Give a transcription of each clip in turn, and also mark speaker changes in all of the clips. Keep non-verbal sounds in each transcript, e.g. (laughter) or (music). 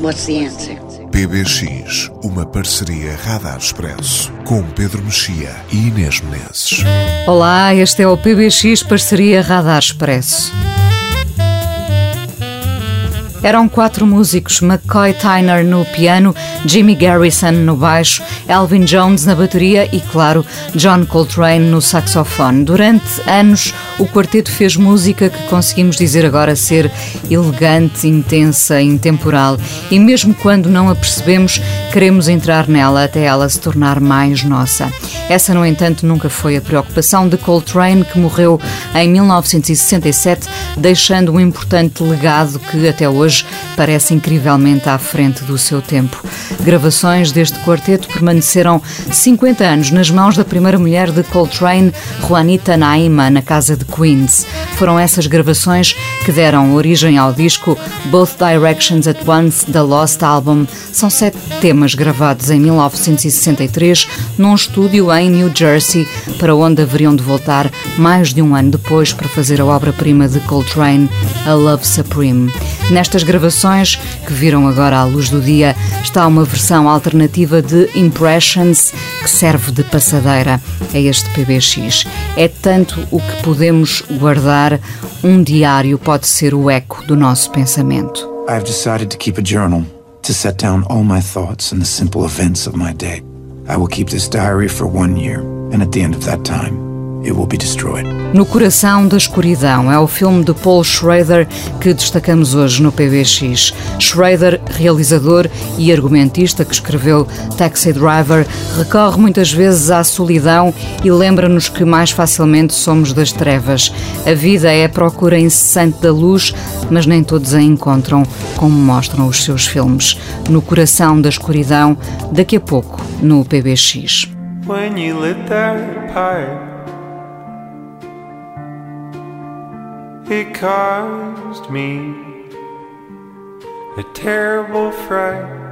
Speaker 1: what's the answer?
Speaker 2: PBX, uma parceria Radar Expresso com Pedro Mexia e Inês Menezes.
Speaker 3: Olá, este é o PBX Parceria Radar Expresso. Eram quatro músicos: McCoy Tyner no piano, Jimmy Garrison no baixo, Elvin Jones na bateria e, claro, John Coltrane no saxofone. Durante anos, o quarteto fez música que conseguimos dizer agora ser elegante, intensa, intemporal e, mesmo quando não a percebemos, queremos entrar nela até ela se tornar mais nossa. Essa, no entanto, nunca foi a preocupação de Coltrane, que morreu em 1967, deixando um importante legado que até hoje parece incrivelmente à frente do seu tempo. Gravações deste quarteto permaneceram 50 anos nas mãos da primeira mulher de Coltrane, Juanita Naima, na casa de Queens. Foram essas gravações que deram origem ao disco Both Directions at Once, The Lost Album. São sete temas gravados em 1963 num estúdio em New Jersey, para onde haveriam de voltar mais de um ano depois para fazer a obra-prima de Coltrane, A Love Supreme. Nestas gravações, que viram agora à luz do dia, está uma versão alternativa de Impressions que serve de passadeira a este PBX. É tanto o que podemos guardar, um diário pode ser o eco do nosso pensamento.
Speaker 4: I've decided to keep a journal to set down all my thoughts and the simple events of my day. I will keep this diary for one year, and at the end of that time, it will be destroyed.
Speaker 3: No Coração da Escuridão é o filme de Paul Schrader que destacamos hoje no PBX. Schrader, realizador e argumentista que escreveu Taxi Driver, recorre muitas vezes à solidão e lembra-nos que mais facilmente somos das trevas. A vida é a procura incessante da luz, mas nem todos a encontram, como mostram os seus filmes. No Coração da Escuridão, daqui a pouco, no PBX. When you lit that pipe. It caused me a terrible fright.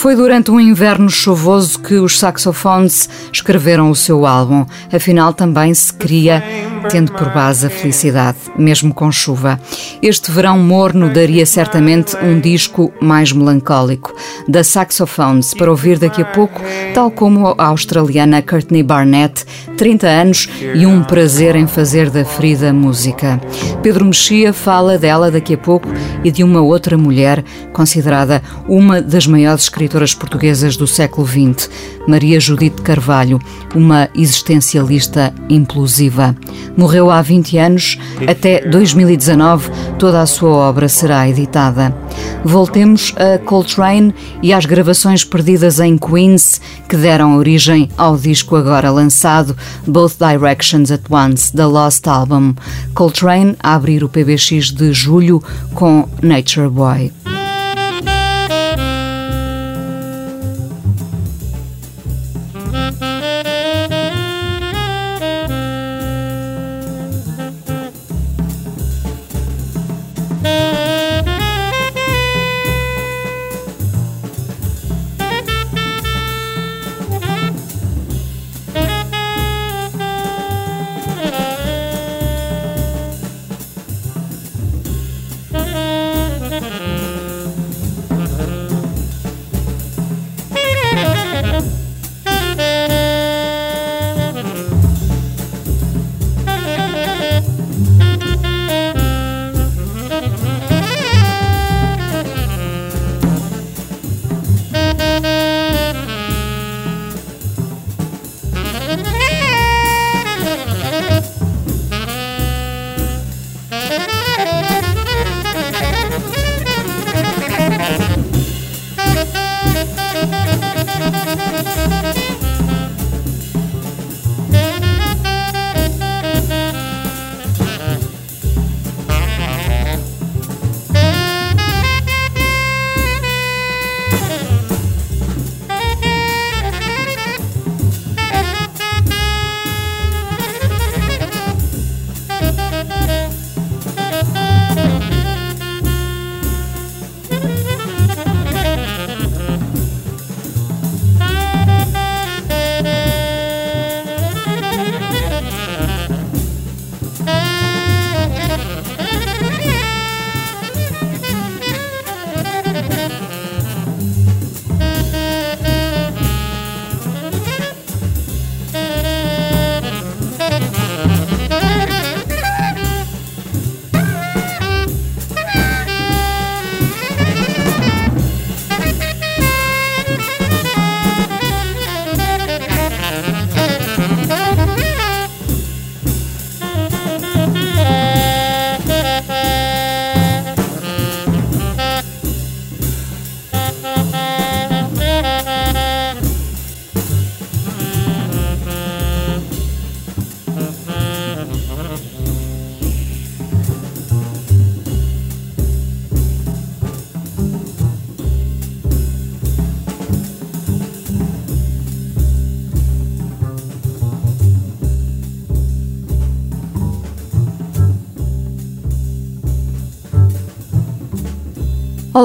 Speaker 3: Foi durante um inverno chuvoso que os saxofones escreveram o seu álbum. Afinal, também se cria tendo por base a felicidade, mesmo com chuva. Este verão morno daria certamente um disco mais melancólico. Da Saxophones, para ouvir daqui a pouco, tal como a australiana Courtney Barnett, 30 anos e um prazer em fazer da ferida música. Pedro Mexia fala dela daqui a pouco e de uma outra mulher considerada uma das maiores escritoras portuguesas do século XX, Maria Judite Carvalho, uma existencialista implosiva. Morreu há 20 anos, até 2019 toda a sua obra será editada. Voltemos a Coltrane e às gravações perdidas em Queens que deram origem ao disco agora lançado Both Directions at Once, The Lost Album. Coltrane a abrir o PBX de julho com Nature Boy.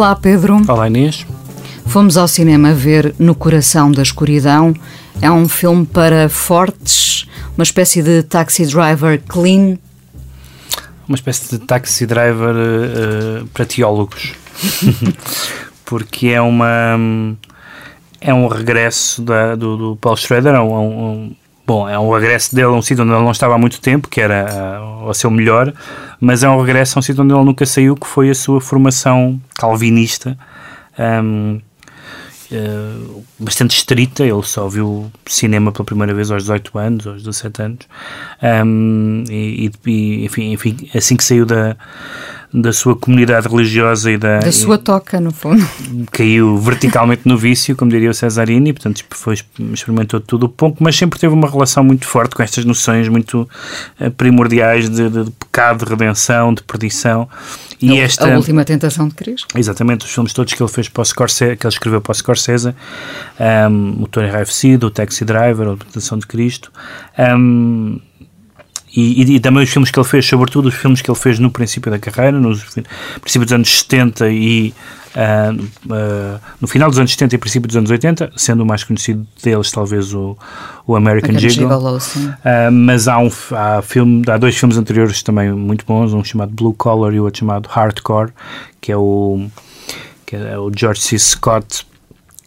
Speaker 3: Olá, Pedro.
Speaker 5: Olá, Inês.
Speaker 3: Fomos ao cinema ver No Coração da Escuridão. É um filme para fortes, uma espécie de taxi driver clean.
Speaker 5: Uma espécie de taxi driver uh, para teólogos. (laughs) Porque é uma. É um regresso da, do, do Paul Schrader, é um, Bom, é um regresso dele a um sítio onde ele não estava há muito tempo, que era uh, ao seu melhor, mas é um regresso a um sítio onde ele nunca saiu, que foi a sua formação calvinista. Um, Uh, bastante estrita, ele só viu cinema pela primeira vez aos 18 anos, aos 17 anos, um, e, e enfim, enfim, assim que saiu da, da sua comunidade religiosa e da.
Speaker 3: Da sua toca, no fundo.
Speaker 5: Caiu verticalmente no vício, como diria o Cesarini, portanto foi, experimentou tudo o pouco, mas sempre teve uma relação muito forte com estas noções muito uh, primordiais de, de, de, pecado, de redenção, de perdição.
Speaker 3: E a, esta, a última tentação de Cristo.
Speaker 5: Exatamente, os filmes todos que ele fez para o Scorsese, que ele escreveu para o Scorsese, um, o Tony Enraivecido, o Taxi Driver, a Tentação de Cristo. Um, e, e, e, também os filmes que ele fez, sobretudo os filmes que ele fez no princípio da carreira, no princípio dos anos 70 e uh, uh, no final dos anos 70 e princípio dos anos 80, sendo o mais conhecido deles talvez o, o American, Giggle. Uh, mas há, um, há, filme, há dois filmes anteriores também muito bons, um chamado Blue Collar e o outro chamado Hardcore, que é o, que é o George C. Scott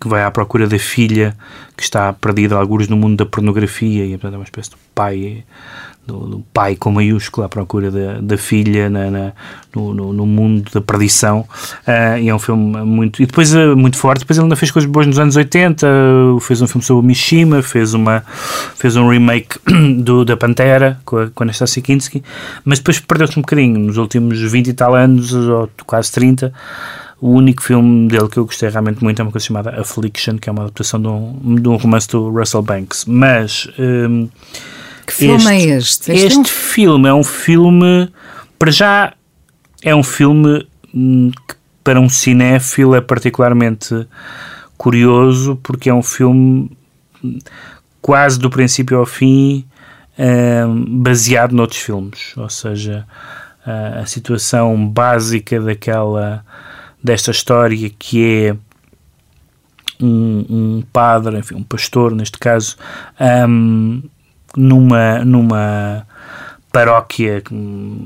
Speaker 5: que vai à procura da filha que está perdida alguns no mundo da pornografia e portanto é uma espécie de pai do, do, pai com maiúsculo à procura da, da filha na, na no, no, no, mundo da perdição. Uh, e é um filme muito e depois uh, muito forte, depois ele ainda fez coisas boas nos anos 80 uh, fez um filme sobre o Mishima fez, uma, fez um remake (coughs) do, da Pantera com a, com a Anastasia Kinski. Mas depois perdeu-se um bocadinho. Nos últimos 20 e tal anos ou quase 30 o único filme dele que eu gostei realmente muito é uma coisa chamada Affliction, que é uma adaptação de um, de um romance do Russell Banks. Mas um,
Speaker 3: que filme este, é este?
Speaker 5: Este, este é um... filme é um filme, para já, é um filme hum, que para um cinéfilo é particularmente curioso porque é um filme hum, quase do princípio ao fim um, baseado noutros filmes, ou seja, a, a situação básica daquela desta história que é um, um padre, enfim, um pastor neste caso, um, numa, numa paróquia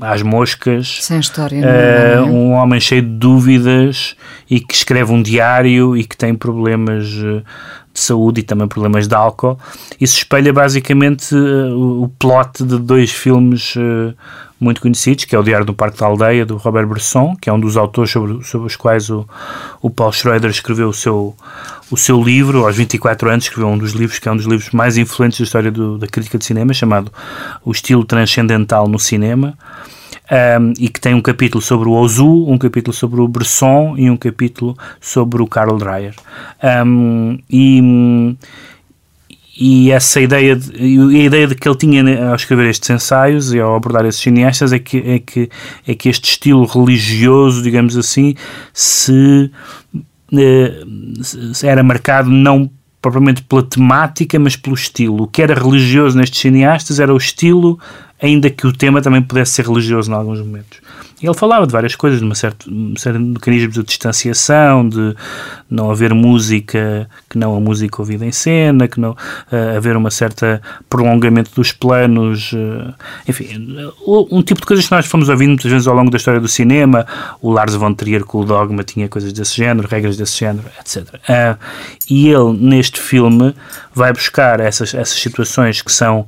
Speaker 5: às moscas.
Speaker 3: Sem história.
Speaker 5: Uh, um homem cheio de dúvidas e que escreve um diário e que tem problemas eh, de saúde e também problemas de álcool. Isso espelha basicamente uh, o plot de dois filmes muito conhecidos, que é o Diário do Parque da Aldeia, do Robert Bresson, que é um dos autores sobre, sobre os quais o, o Paul Schroeder escreveu o seu, o seu livro, aos 24 anos, escreveu um dos livros que é um dos livros mais influentes da história do, da crítica de cinema, chamado O Estilo Transcendental no Cinema. Um, e que tem um capítulo sobre o Ozu, um capítulo sobre o Bresson e um capítulo sobre o Karl Dreyer. Um, e, e essa ideia de, a ideia de que ele tinha ao escrever estes ensaios e ao abordar esses cineastas é que é que é que este estilo religioso digamos assim se era marcado não propriamente pela temática mas pelo estilo. O que era religioso nestes cineastas era o estilo ainda que o tema também pudesse ser religioso em alguns momentos ele falava de várias coisas, de uma certa, um certo mecanismo de distanciação, de não haver música que não a música ouvida em cena, que não uh, haver uma certa prolongamento dos planos, uh, enfim, um tipo de coisas que nós fomos ouvindo muitas vezes ao longo da história do cinema. O Lars von Trier com o Dogma tinha coisas desse género, regras desse género, etc. Uh, eh, e ele, neste filme, vai buscar essas, essas situações que são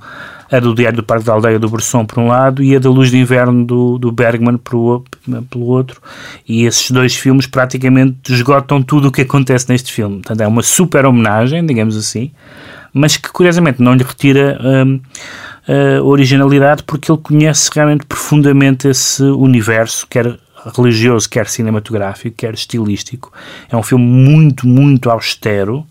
Speaker 5: a do Diário do Parque da Aldeia do Bresson por um lado e a da Luz de Inverno do, do Bergman por, pelo outro e esses dois filmes praticamente esgotam tudo o que acontece neste filme. Portanto, é uma super homenagem, digamos assim, mas que curiosamente não lhe retira hum, a originalidade porque ele conhece realmente profundamente esse universo, quer religioso, quer cinematográfico, quer estilístico. É um filme muito, muito austero,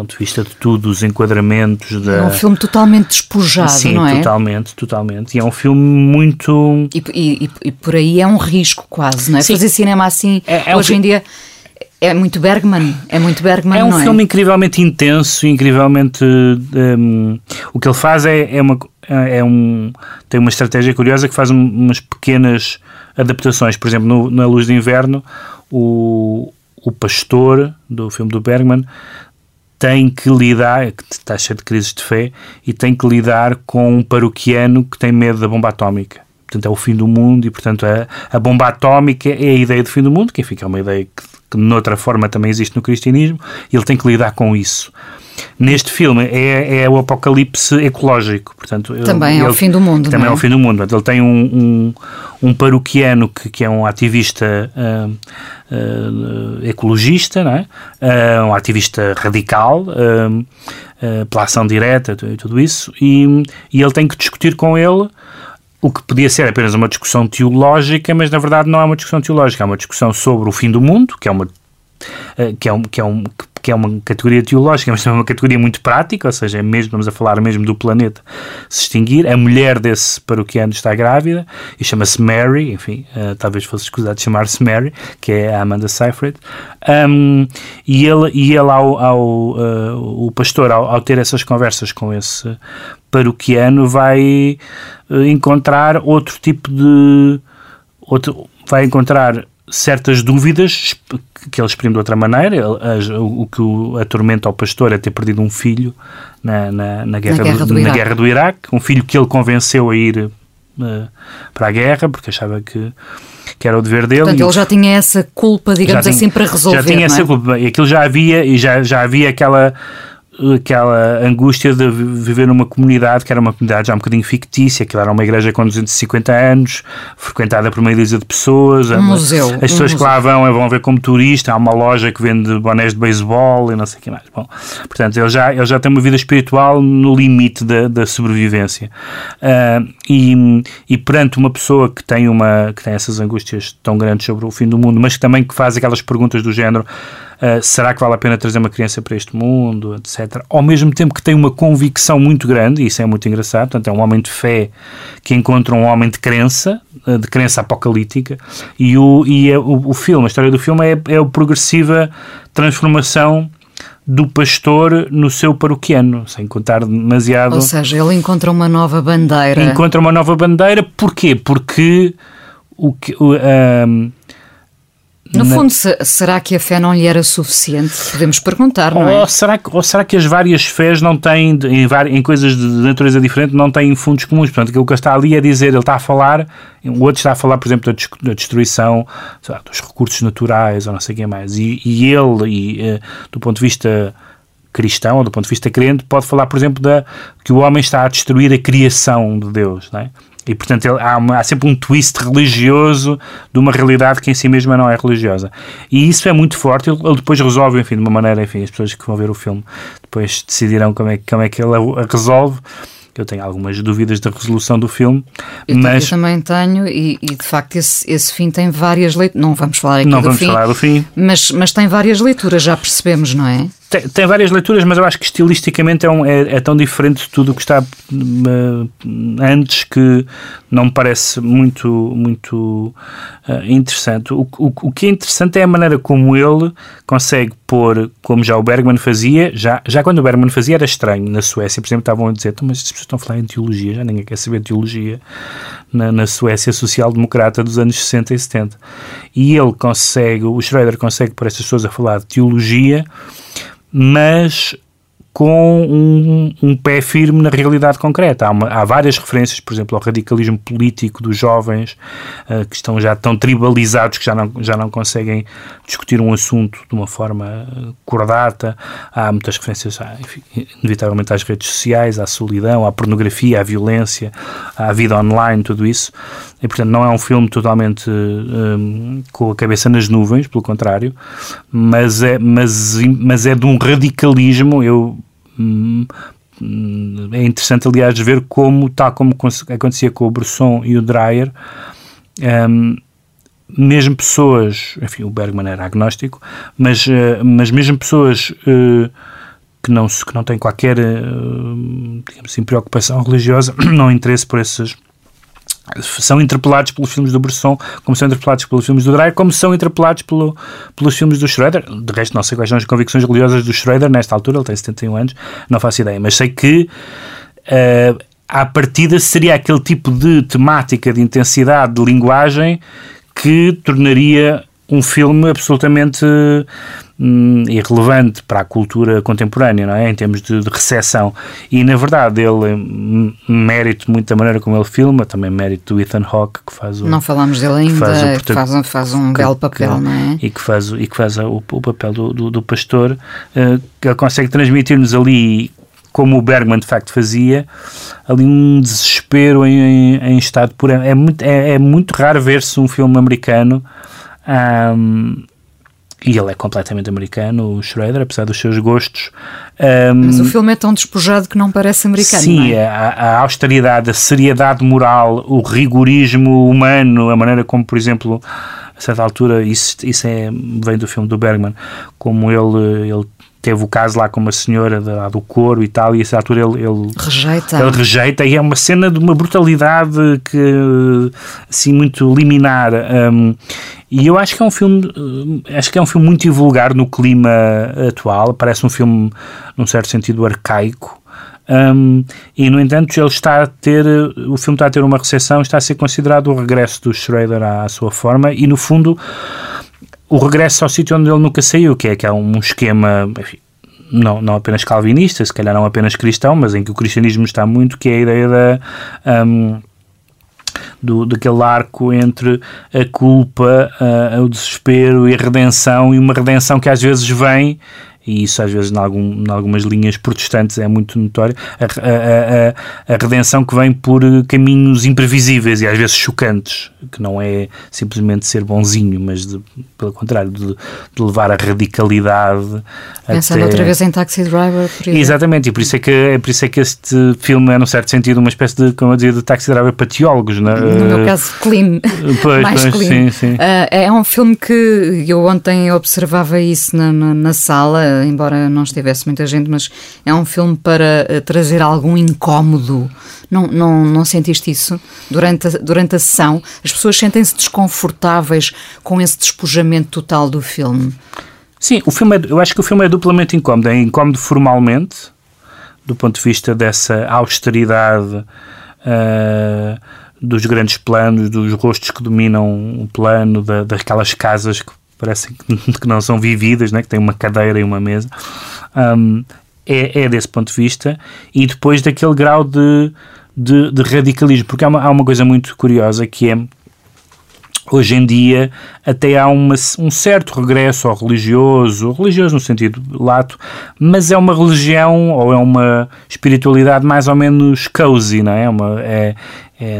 Speaker 5: ponto de vista de tudo, os enquadramentos. Da...
Speaker 3: É um filme totalmente despojado,
Speaker 5: Sim,
Speaker 3: não é?
Speaker 5: totalmente, totalmente. E é um filme muito.
Speaker 3: E, e, e por aí é um risco quase, não é? Sim. Fazer cinema assim, é, é hoje um... em dia. É muito Bergman, é muito Bergman,
Speaker 5: É um
Speaker 3: é?
Speaker 5: filme incrivelmente intenso, incrivelmente... Um, o que ele faz é, é, uma, é um... tem uma estratégia curiosa que faz umas pequenas adaptações. Por exemplo, no, na Luz de Inverno, o, o pastor do filme do Bergman tem que lidar, que está cheio de crises de fé, e tem que lidar com um paroquiano que tem medo da bomba atómica. Portanto, é o fim do mundo e, portanto, a, a bomba atómica é a ideia do fim do mundo, que, enfim, é uma ideia que, que, de outra forma, também existe no cristianismo, e ele tem que lidar com isso. Neste filme é, é o apocalipse ecológico, portanto...
Speaker 3: Também ele, é o fim do mundo,
Speaker 5: Também
Speaker 3: é?
Speaker 5: é o fim do mundo. Ele tem um, um, um paroquiano que, que é um ativista... Uh, uh, ecologista, não é? Uh, um ativista radical, pela ação direta e tudo isso, e, e ele tem que discutir com ele o que podia ser apenas uma discussão teológica, mas na verdade não é uma discussão teológica, é uma discussão sobre o fim do mundo, que é uma que é um, que é um que é uma categoria teológica, mas também uma categoria muito prática, ou seja, é mesmo, vamos a falar mesmo do planeta se extinguir. A mulher desse paroquiano está grávida e chama-se Mary, enfim, uh, talvez fosse escusado de chamar-se Mary, que é a Amanda Seyfried. Um, e ele, e ele ao, ao uh, o pastor, ao, ao ter essas conversas com esse paroquiano, vai uh, encontrar outro tipo de. Outro, vai encontrar certas dúvidas que ele exprime de outra maneira. O, que atormenta ao pastor é ter perdido um filho na, na, na, guerra,
Speaker 3: na, guerra,
Speaker 5: do,
Speaker 3: do,
Speaker 5: na guerra do Iraque, um filho que ele convenceu a ir uh, para a guerra, porque achava que, que era o dever dele.
Speaker 3: Portanto, ele já tinha essa culpa, digamos assim, para resolver.
Speaker 5: Já tinha
Speaker 3: é?
Speaker 5: essa culpa. E aquilo já havia, e já, já havia aquela aquela angústia de viver numa comunidade que era uma comunidade já um bocadinho fictícia, que era uma igreja com 250 anos, frequentada por meia dúzia de pessoas.
Speaker 3: Um museu.
Speaker 5: As pessoas
Speaker 3: um
Speaker 5: que
Speaker 3: museu.
Speaker 5: lá vão vão ver como turista, há uma loja que vende bonés de beisebol e não sei o que mais. Bom, portanto, ele já, ele já tem uma vida espiritual no limite da, da sobrevivência. Uh, e, e perante uma pessoa que tem, uma, que tem essas angústias tão grandes sobre o fim do mundo, mas que também que faz aquelas perguntas do género Uh, será que vale a pena trazer uma criança para este mundo, etc. Ao mesmo tempo que tem uma convicção muito grande, e isso é muito engraçado, portanto é um homem de fé que encontra um homem de crença, uh, de crença apocalíptica, e o, e é, o, o filme, a história do filme é, é a progressiva transformação do pastor no seu paroquiano, sem contar demasiado...
Speaker 3: Ou seja, ele encontra uma nova bandeira.
Speaker 5: Encontra uma nova bandeira, porquê? Porque o que... O, um,
Speaker 3: no na... fundo, se, será que a fé não lhe era suficiente? Podemos perguntar, não
Speaker 5: ou
Speaker 3: é?
Speaker 5: Será que, ou será que as várias fés não têm, em, em coisas de natureza diferente, não têm fundos comuns? Portanto, aquilo que está ali é dizer, ele está a falar, o outro está a falar, por exemplo, da, destruição lá, dos recursos naturais ou não sei o que mais. E, e ele, e, uh, do ponto de vista cristão ou do ponto de vista crente, pode falar, por exemplo, da, que o homem está a destruir a criação de Deus, não é? E, portanto, ele, há, uma, há, sempre um twist religioso de uma realidade que em si mesma não é religiosa. E isso é muito forte. Ele, ele, depois resolve, enfim, de uma maneira, enfim, as pessoas que vão ver o filme depois decidirão como é, como é que ele a resolve. Eu tenho algumas dúvidas da resolução do filme,
Speaker 3: eu
Speaker 5: mas...
Speaker 3: Eu também tenho, e, e, de facto esse, esse fim tem várias leituras. Não vamos falar aqui
Speaker 5: não
Speaker 3: do
Speaker 5: vamos
Speaker 3: fim.
Speaker 5: falar do fim.
Speaker 3: Mas, mas tem várias leituras, já percebemos, não é?
Speaker 5: Tem, tem, várias leituras, mas eu acho que estilisticamente é, um, é, é tão diferente de tudo o que está uh, antes que não me parece muito, muito uh, interessante. O, o, o, que é interessante é a maneira como ele consegue pôr, como já o Bergman fazia, já, já quando o Bergman fazia era estranho. Na Suécia, por exemplo, estavam a dizer, mas as pessoas estão a falar em teologia, já ninguém quer saber teologia na, na Suécia social-democrata dos anos 60 e 70. E ele consegue, o Schroeder consegue pôr essas pessoas a falar de teologia mas com um, um, pé firme na realidade concreta. Há, uma, há, várias referências, por exemplo, ao radicalismo político dos jovens uh, que estão já tão tribalizados que já não, já não conseguem discutir um assunto de uma forma cordata. Há muitas referências, à, enfim, inevitavelmente, às redes sociais, à solidão, à pornografia, à violência, à vida online, tudo isso. E, portanto, não é um filme totalmente um, com a cabeça nas nuvens, pelo contrário, mas é, mas, mas é de um radicalismo. Eu é interessante, aliás, ver como, tal como acontecia com o Bresson e o Dreyer, um, mesmo pessoas, enfim, o Bergman era agnóstico, mas, uh, mas mesmo pessoas uh, que, não, que não têm qualquer, uh, digamos assim, preocupação religiosa, (clears throat) não interesse por esses são interpelados pelos filmes do Bresson, como são interpelados pelos filmes do Dreyer, como são interpelados pelo, pelos filmes do Schroeder. De resto, não sei quais são as convicções religiosas do Schroeder nesta altura, ele tem 71 anos, não faço ideia, mas sei que uh, à partida seria aquele tipo de temática, de intensidade, de linguagem que tornaria um filme absolutamente hum, irrelevante para a cultura contemporânea, não é? Em termos de, de recepção. E, na verdade, ele, hum, mérito muito da maneira como ele filma, também mérito do Ethan Hawke, que faz o...
Speaker 3: Não falamos dele ainda, faz, o, que faz, faz um que, belo papel, que, não é?
Speaker 5: E que faz, e que faz o, o papel do, do, do pastor, uh, que ele consegue transmitir-nos ali como o Bergman de facto fazia, ali um desespero em, em, em estado puro. É muito, é, é muito raro ver-se um filme americano um, e ele é completamente americano, o Schrader, apesar dos seus gostos.
Speaker 3: Um, Mas o filme é tão despojado que não parece americano.
Speaker 5: Sim,
Speaker 3: é?
Speaker 5: a, a, austeridade, a seriedade moral, o rigorismo humano, a maneira como, por exemplo, a certa altura, isso, isso é, vem do filme do Bergman, como ele, ele teve o caso lá com uma senhora da, do coro e tal, e a essa altura ele, ele,
Speaker 3: rejeita.
Speaker 5: ele rejeita, e é uma cena de uma brutalidade que assim muito liminar. Um, e eu acho que é um filme, acho que é um filme muito vulgar no clima atual, parece um filme num certo sentido arcaico. Um, e no entanto ele está a ter o filme está a ter uma recepção está a ser considerado o regresso do Schrader à, à sua forma e no fundo o regresso ao sítio onde ele nunca saiu, que é, que é um esquema, enfim, não, não apenas calvinista, se calhar não apenas cristão, mas em que o cristianismo está muito, que é a ideia da. Um, do, daquele arco entre a culpa, uh, o desespero e a redenção, e uma redenção que às vezes vem e isso às vezes em, algum, algumas linhas protestantes é muito notório, a, a, a, a, redenção que vem por caminhos imprevisíveis e às vezes chocantes, que não é simplesmente ser bonzinho, mas de, pelo contrário, de, de, levar a radicalidade.
Speaker 3: Pensando até... outra vez em Taxi Driver, por
Speaker 5: exemplo. Exatamente, e por isso, é que, é por isso é que este filme é, num certo sentido, uma espécie de, como eu dizia, de Taxi Driver para teólogos. Não? É?
Speaker 3: No meu caso, clean.
Speaker 5: Pois, (laughs)
Speaker 3: mais
Speaker 5: pois,
Speaker 3: clean.
Speaker 5: Sim, sim.
Speaker 3: Uh, é um filme que eu ontem observava isso na, na, na sala embora não estivesse muita gente, mas é um filme para eh, trazer algum incómodo. Não, não, não sentiste isso durante a, durante a sessão? As pessoas sentem-se desconfortáveis com esse despojamento total do filme?
Speaker 5: Sim, o filme é, eu acho que o filme é duplamente incómodo. É incómodo formalmente, do ponto de vista dessa austeridade uh, dos grandes planos, dos rostos que dominam o plano, da, daquelas casas que parecem (laughs) que não são vividas, né? que têm uma cadeira e uma mesa. Um, é, é, desse ponto de vista. E depois daquele grau de, de, de radicalismo, porque há uma, há uma coisa muito curiosa que é hoje em dia até há uma, um certo regresso ao religioso, religioso no sentido lato, mas é uma religião ou é uma espiritualidade mais ou menos cozy, não é? Uma, é, é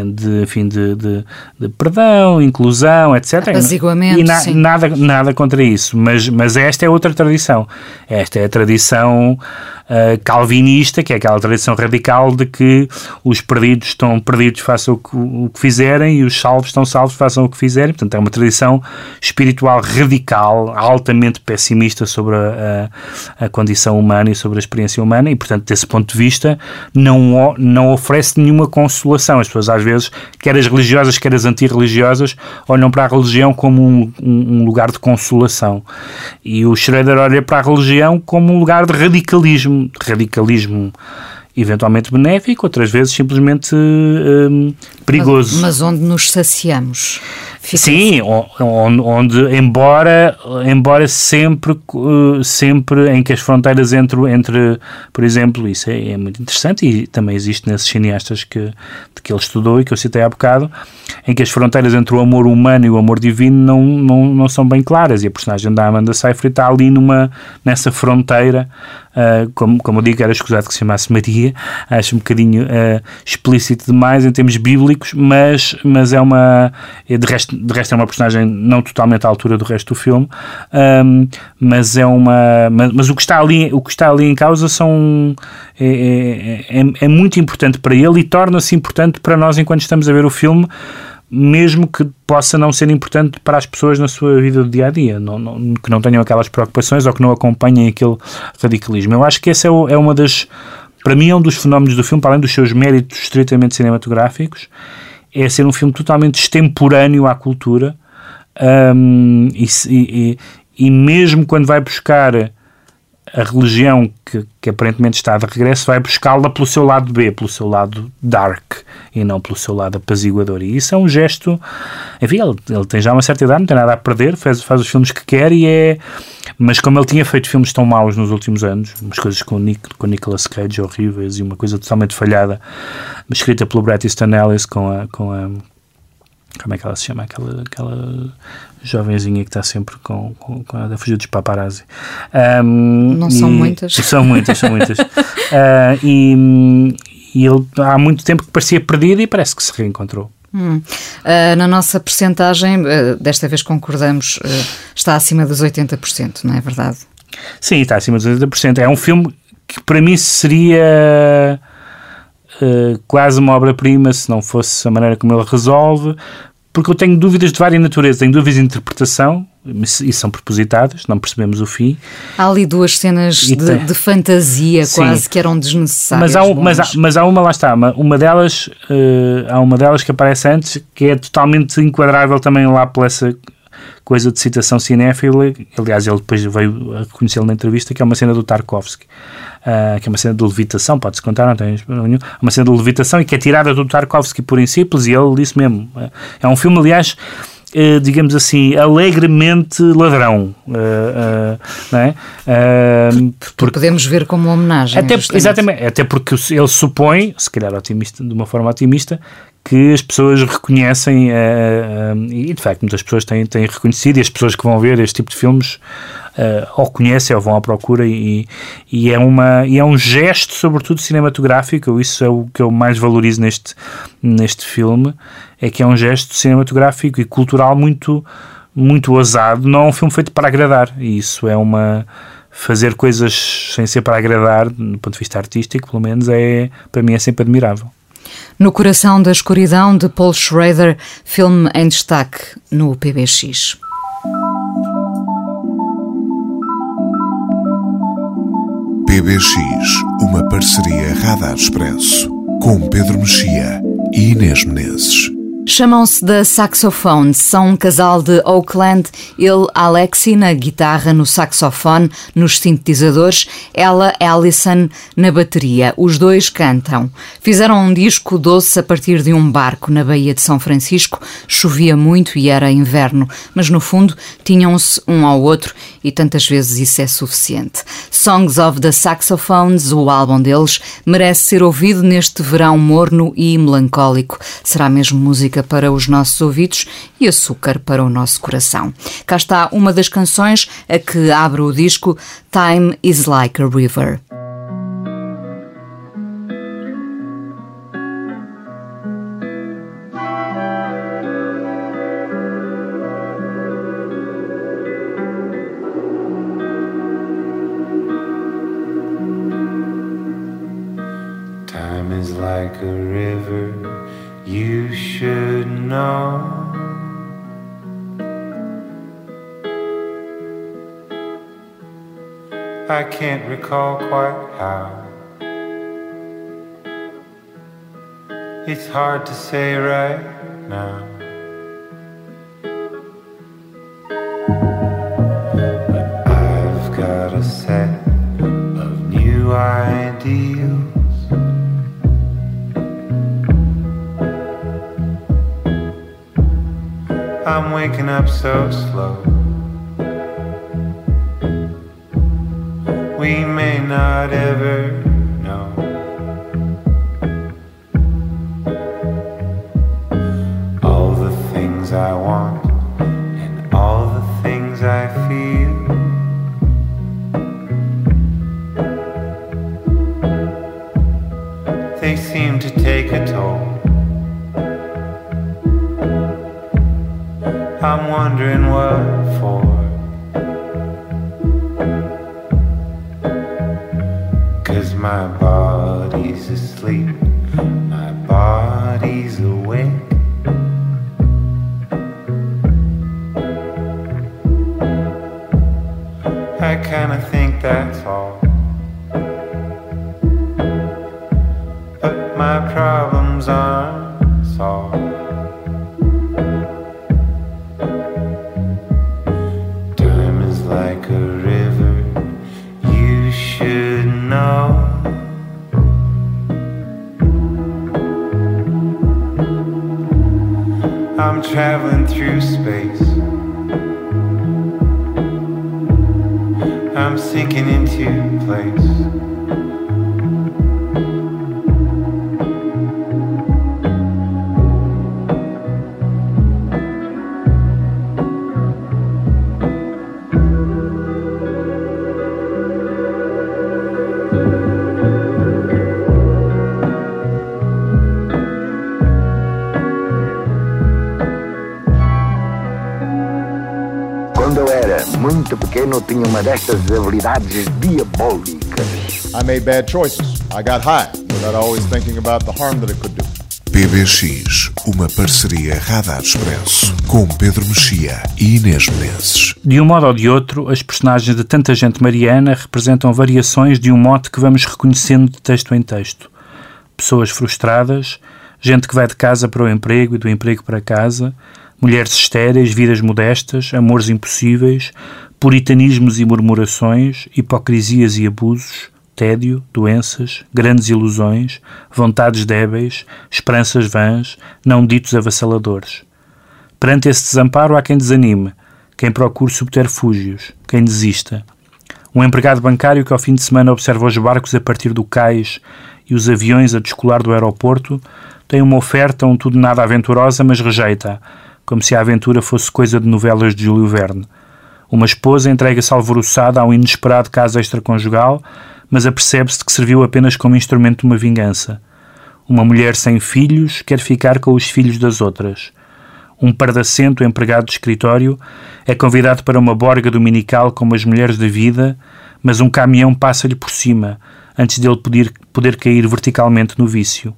Speaker 5: de, enfim, de, de, de, perdão, inclusão, etc.
Speaker 3: Apaziguamento,
Speaker 5: e na, nada, nada contra isso, mas, mas esta é outra tradição. Esta é a tradição uh, calvinista, que é aquela tradição radical de que os perdidos estão perdidos, façam o que, o que fizerem, e os salvos estão salvos, façam o que fizerem. Portanto, é uma tradição espiritual radical, altamente pessimista sobre a, a, a condição humana e sobre a experiência humana, e, portanto, desse ponto de vista, não, não oferece nenhuma consolação. As pessoas às vezes, quer as religiosas, quer as antirreligiosas, olham para a religião como um, um, lugar de consolação. E o Schroeder olha para a religião como um lugar de radicalismo, radicalismo eventualmente benéfico, outras vezes simplesmente hum, perigoso.
Speaker 3: Mas, mas, onde nos saciamos.
Speaker 5: Sim, onde, onde, embora, embora sempre, uh, sempre em que as fronteiras entre, entre por exemplo, isso é, é, muito interessante e também existe nesses cineastas que, que ele estudou e que eu citei há bocado, em que as fronteiras entre o amor humano e o amor divino não, não, não são bem claras e a personagem da Amanda Seyfried está ali numa, nessa fronteira Uh, como, como eu digo, era escusado que se chamasse Maria, acho um bocadinho uh, explícito demais em termos bíblicos, mas, mas é uma. De resto, de resto, é uma personagem não totalmente à altura do resto do filme, um, mas é uma. Mas, mas, o, que está ali, o que está ali em causa são. É, é, é, é muito importante para ele e torna-se importante para nós enquanto estamos a ver o filme mesmo que possa não ser importante para as pessoas na sua vida do dia a dia, não, não, que não tenham aquelas preocupações ou que não acompanhem aquele radicalismo. Eu acho que essa é, é uma das, para mim, é um dos fenómenos do filme, para além dos seus méritos estritamente cinematográficos, é ser um filme totalmente extemporâneo à cultura um, e, e, e mesmo quando vai buscar a religião que, que aparentemente está de regresso vai buscá-la pelo seu lado B, pelo seu lado dark e não pelo seu lado apaziguador. E isso é um gesto, enfim, ele, ele tem já uma certa idade, não tem nada a perder, faz, faz os filmes que quer e é. Mas como ele tinha feito filmes tão maus nos últimos anos, umas coisas com, Nick, com Nicolas Cage horríveis e uma coisa totalmente falhada, escrita pelo Bret Easton Ellis com a, com a como é que ela se chama? Aquela, aquela jovenzinha que está sempre com, com, com a fugir dos paparazzi.
Speaker 3: Um, Não (laughs) são muitas.
Speaker 5: São muitas, são muitas. uh, e, e ele há muito tempo que parecia perdido e parece que se reencontrou.
Speaker 3: Hum. Uh, na nossa percentagem, uh, desta vez concordamos, uh, está acima dos 80%, não é verdade?
Speaker 5: Sim, está acima dos 80%. É um filme que para mim seria quase uma obra-prima se não fosse a maneira como ele resolve, porque eu tenho dúvidas de várias naturezas. Tenho dúvidas de interpretação, e são propositadas, não percebemos o fim.
Speaker 3: Há ali duas cenas de, tem... de, fantasia Sim. quase que eram desnecessárias.
Speaker 5: Mas há, mas há, mas há uma, lá está, uma, uma delas, uh, há uma delas que aparece antes que é totalmente enquadrável também lá por essa coisa de citação cinéfila. Aliás, ele depois veio a reconhecê-lo na entrevista, que é uma cena do Tarkovsky uh, que é uma cena de levitação, pode-se contar, não tem nenhum, uma cena de levitação e que é tirada do Tarkovsky por em simples, e ele disse mesmo. É um filme, aliás, Uh, digamos assim, alegremente ladrão. Uh, uh, não é?
Speaker 3: porque podemos ver como uma homenagem.
Speaker 5: Até, exatamente, até porque ele supõe, se calhar otimista, de uma forma otimista, que as pessoas reconhecem, e de facto muitas pessoas têm, têm reconhecido, e as pessoas que vão ver este tipo de filmes uh, ou conhecem ou vão à procura e, e, é uma, e é um gesto, sobretudo cinematográfico, isso é o que eu mais valorizo neste, neste filme, é que é um gesto cinematográfico e cultural muito, muito ousado, não é um filme feito para agradar, e isso é uma fazer coisas sem ser para agradar, do ponto de vista artístico, pelo menos, é para mim é sempre admirável.
Speaker 3: No Coração da Escuridão, de Paul Schrader, filme em destaque no PBX.
Speaker 2: PBX, uma parceria Radar Expresso, com Pedro Mexia e Inês Menezes.
Speaker 3: Chamam-se The Saxophones, são um casal de Oakland, ele Alexi na guitarra, no saxofone, nos sintetizadores, ela Allison na bateria. Os dois cantam. Fizeram um disco doce a partir de um barco na Baía de São Francisco. Chovia muito e era inverno, mas no fundo tinham-se um ao outro e tantas vezes isso é suficiente. Songs of the Saxophones, o álbum deles, merece ser ouvido neste verão morno e melancólico. Será mesmo música para os nossos ouvidos e açúcar para o nosso coração. Cá está uma das canções a que abre o disco Time is Like a River.
Speaker 6: I can't recall quite how. It's hard to say right now. So slow. I'm traveling through space. I'm sinking into place.
Speaker 7: Tinha uma destas habilidades diabólicas.
Speaker 8: I made bad choices. I got high without always thinking about the harm that it could do.
Speaker 2: PBX, uma parceria Radar Expresso com Pedro Mexia e Inês Menezes.
Speaker 5: De um modo ou de outro, as personagens de Tanta Gente Mariana representam variações de um mote que vamos reconhecendo de texto em texto. Pessoas frustradas, gente que vai de casa para o emprego e do emprego para casa, mulheres estéreis, vidas modestas, amores impossíveis, puritanismos e murmurações, hipocrisias e abusos, tédio, doenças, grandes ilusões, vontades débeis, esperanças vãs, não ditos avassaladores. Perante esse desamparo há quem desanime, quem procure subterfúgios, quem desista. Um empregado bancário que ao fim de semana observa os barcos a partir do cais e os aviões a descolar do aeroporto tem uma oferta um tudo nada aventurosa, mas rejeita, como se a aventura fosse coisa de novelas de Júlio Verne. Uma esposa entrega-se alvoroçada a um inesperado caso extraconjugal, mas apercebe-se que serviu apenas como instrumento de uma vingança. Uma mulher sem filhos quer ficar com os filhos das outras. Um pardacento empregado de escritório é convidado para uma borga dominical com as mulheres da vida, mas um caminhão passa-lhe por cima, antes dele poder, poder cair verticalmente no vício.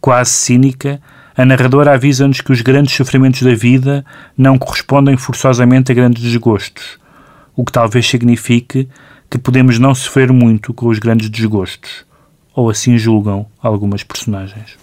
Speaker 5: Quase cínica, a narradora avisa-nos que os grandes sofrimentos da vida não correspondem forçosamente a grandes desgostos, o que talvez signifique que podemos não sofrer muito com os grandes desgostos, ou assim julgam algumas personagens.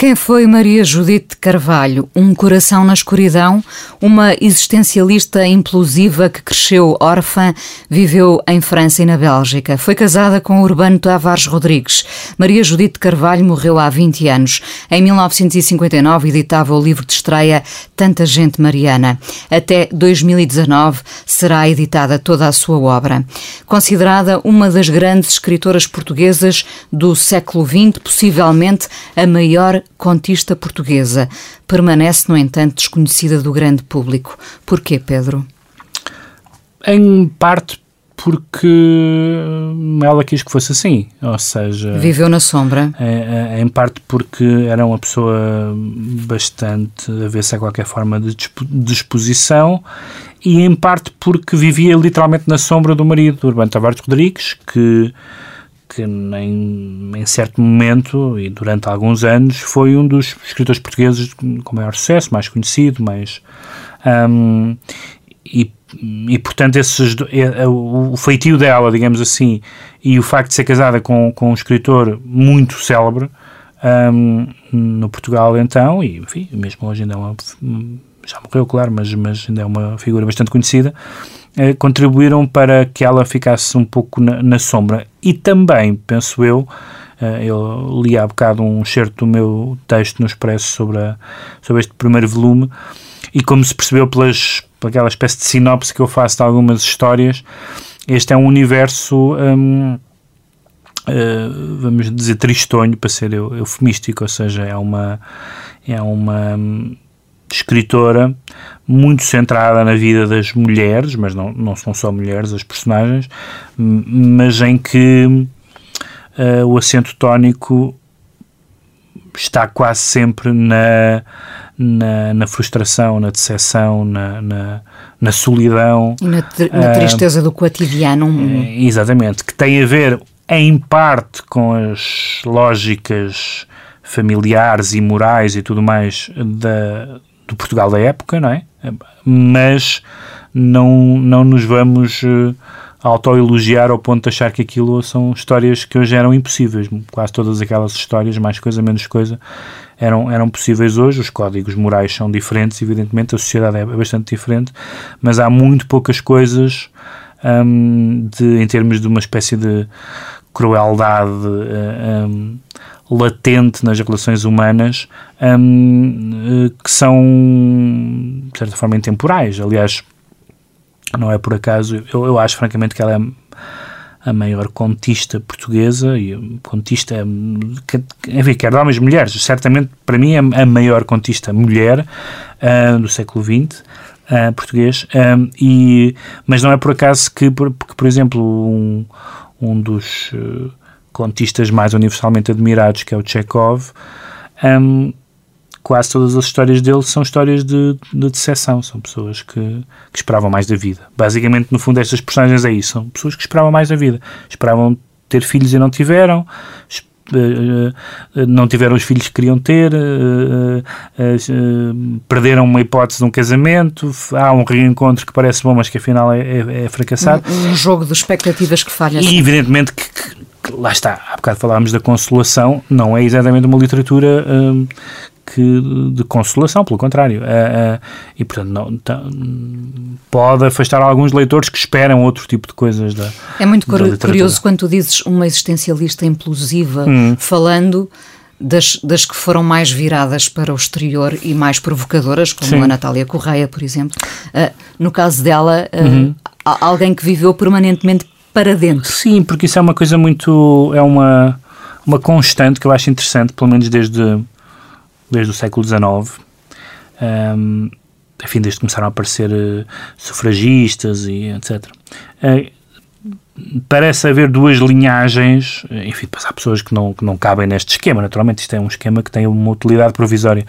Speaker 3: Quem foi Maria Judite Carvalho? Um coração na escuridão, uma existencialista implosiva que cresceu órfã, viveu em França e na Bélgica. Foi casada com Urbano Tavares Rodrigues. Maria Judite Carvalho morreu há 20 anos. Em 1959 editava o livro de estreia Tanta Gente Mariana. Até 2019 será editada toda a sua obra. Considerada uma das grandes escritoras portuguesas do século XX, possivelmente a maior contista portuguesa, permanece, no entanto, desconhecida do grande público. Porquê, Pedro?
Speaker 5: Em parte porque ela quis que fosse assim, ou seja...
Speaker 3: Viveu na sombra.
Speaker 5: Em, em parte porque era uma pessoa bastante avessa a qualquer forma de disposição e em parte porque vivia literalmente na sombra do marido, Urbano Tavares Rodrigues, que que em, em, certo momento e durante alguns anos foi um dos escritores portugueses com maior sucesso, mais conhecido, mais um, e, e portanto esses, o feitio dela, digamos assim, e o facto de ser casada com, com um escritor muito célebre um, no Portugal então, e enfim, mesmo hoje ainda é uma já morreu, claro, mas, mas ainda é uma figura bastante conhecida, contribuíram para que ela ficasse um pouco na, na sombra. E também, penso eu, eh, eu li há bocado um certo do meu texto no Expresso sobre, a, sobre este primeiro volume, e como se percebeu pelas, pelaquela espécie de sinopse que eu faço de algumas histórias, este é um universo. Uh, vamos dizer tristonho para ser eufemístico, ou seja, é uma é uma hum, escritora muito centrada na vida das mulheres, mas não, não são só mulheres as personagens, mas em que uh, o acento tónico está quase sempre na, na, na frustração, na decepção, na, na, na solidão.
Speaker 3: E na, na tristeza uh, do cotidiano.
Speaker 5: Uh, exatamente, que tem a ver em parte com as lógicas familiares e morais e tudo mais da, do Portugal da época, não é? Mas não, não nos vamos uh, autoelogiar ao ponto de achar que aquilo são histórias que hoje eram impossíveis. Quase todas aquelas histórias, mais coisa, menos coisa, eram, eram possíveis hoje. Os códigos morais são diferentes, evidentemente, a sociedade é bastante diferente, mas há muito poucas coisas um, de, em termos de uma espécie de crueldade uh, um, latente nas relações humanas um, que são, de certa forma, intemporais. Aliás, não é por acaso, eu, eu acho francamente que ela é a maior contista portuguesa e contista, enfim, quer de homens e mulheres, certamente para mim é a maior contista mulher uh, do século XX. Uh, português, e, mas não é por acaso que, por, que por exemplo, um, um dos uh, contistas mais universalmente admirados, que é o Chekhov, um, quase todas as histórias dele são histórias de, de decepção, são pessoas que, que, esperavam mais da vida. Basicamente, no fundo, estas personagens é isso, são pessoas que esperavam mais da vida, esperavam ter filhos e não tiveram, eh, eh, não tiveram os filhos que queriam ter, eh, perderam uma hipótese de um casamento, há um reencontro que parece bom, mas que afinal é, é, é fracassado.
Speaker 3: Um, um, jogo de expectativas que falha.
Speaker 5: E evidentemente que, lá está, há bocado falámos da consolação, não é exatamente uma literatura que de consolação, pelo contrário. Uh, uh, e, portanto, não, pode afastar alguns leitores que esperam outro tipo de coisas da
Speaker 3: É muito curioso quando tu dizes uma existencialista implosiva, hum. falando das, das que foram mais viradas para o exterior e mais provocadoras, como Sim. a Natália Correia, por exemplo. Uh, no caso dela, uhum. alguém que viveu permanentemente para dentro.
Speaker 5: Sim, porque isso é uma coisa muito. é uma, uma constante que eu acho interessante, pelo menos desde desde o século XIX. Um, enfim, desde que começaram a aparecer uh, sufragistas e etc. Uh, parece haver duas linhagens, enfim, depois há pessoas que não, que não cabem neste esquema, naturalmente isto é um esquema que tem uma utilidade provisória,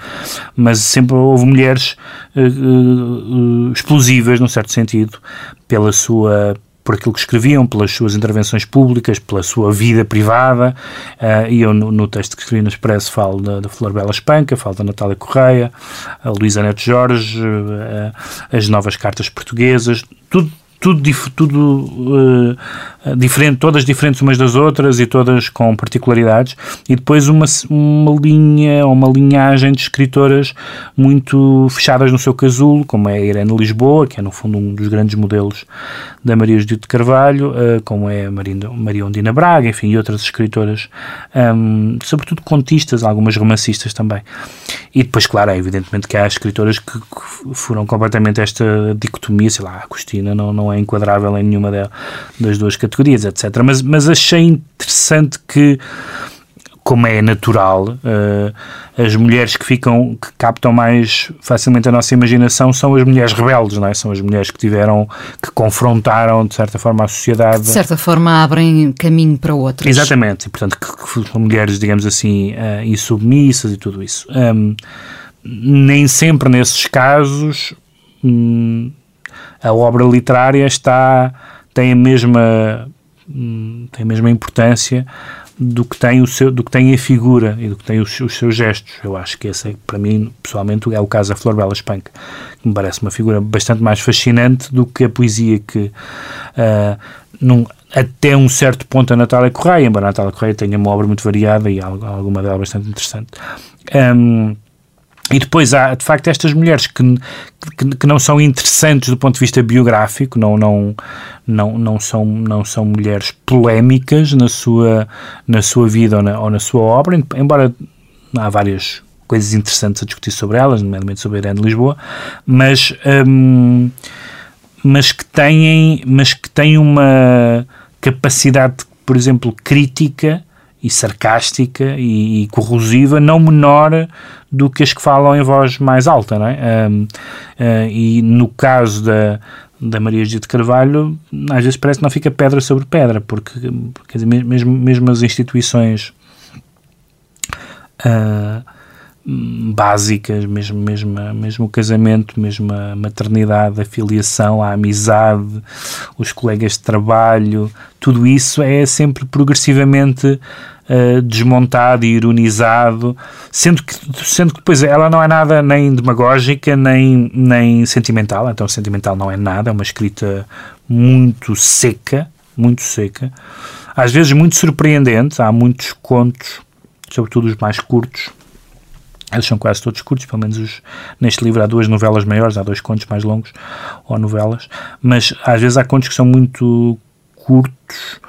Speaker 5: mas sempre houve mulheres uh, uh, explosivas, num certo sentido, pela sua por aquilo que escreviam, pelas suas intervenções públicas, pela sua vida privada, uh, e eu no, no, texto que escrevi no Expresso falo da, da Flor Bela Espanca, falo da Natália Correia, a Luísa Neto Jorge, uh, as novas cartas portuguesas, tudo, tudo, tudo uh, diferente, todas diferentes umas das outras e todas com particularidades, e depois uma, uma linha ou uma linhagem de escritoras muito fechadas no seu casulo, como é a Irene Lisboa, que é no fundo um dos grandes modelos da Maria Judite Carvalho, uh, como é a Maria, Ondina Braga, enfim, e outras escritoras, um, sobretudo contistas, algumas romancistas também. E depois, claro, é evidentemente que há escritoras que, que foram completamente esta dicotomia, sei lá, a Agostina não, não é enquadrável em nenhuma das duas categorias, etc. Mas, mas achei interessante que como é natural, uh, as mulheres que ficam, que captam mais facilmente a nossa imaginação são as mulheres rebeldes, não é? São as mulheres que tiveram, que confrontaram, de certa forma, a sociedade. De
Speaker 3: certa forma, abrem caminho para outras.
Speaker 5: Exatamente, e portanto, que, que são mulheres, digamos assim, uh, insubmissas e tudo isso. Um, nem sempre nesses casos um, a obra literária está, tem a mesma hum, tem a mesma importância do que tem o seu do que tem a figura e do que tem os, os seus gestos. Eu acho que esse é, para mim pessoalmente é o caso da Flor Bela Espanca que me parece uma figura bastante mais fascinante do que a poesia que uh, num, até um certo ponto a Natália Correia embora a Natália Correia tenha uma obra muito variada e alguma dela bastante interessante. Um, e depois há, de facto, estas mulheres que, que, que, não são interessantes do ponto de vista biográfico, não, não, não, não, são, não são mulheres polémicas na sua, na sua vida ou na, ou na sua obra, embora há várias coisas interessantes a discutir sobre elas, nomeadamente sobre a Irene de Lisboa, mas, hum, mas, que têm, mas que têm uma capacidade, por exemplo, crítica e sarcástica e, e, corrosiva, não menor do que as que falam em voz mais alta, não é? Um, uh, ah, e no caso da, da Maria Judite Carvalho, às vezes parece que não fica pedra sobre pedra, porque quer dizer, mesmo, mesmo as instituições uh, básicas, mesmo, mesmo, mesmo o casamento, mesmo a maternidade, a filiação, a amizade, os colegas de trabalho, tudo isso é sempre progressivamente uh, desmontado e ironizado, sendo que, sendo que depois ela não é nada nem demagógica nem, nem sentimental, então sentimental não é nada, é uma escrita muito seca, muito seca, às vezes muito surpreendente, há muitos contos, sobretudo os mais curtos, eles são quase todos curtos, pelo menos os, neste livro há duas novelas maiores, há dois contos mais longos, ou novelas, mas às vezes há contos que são muito curtos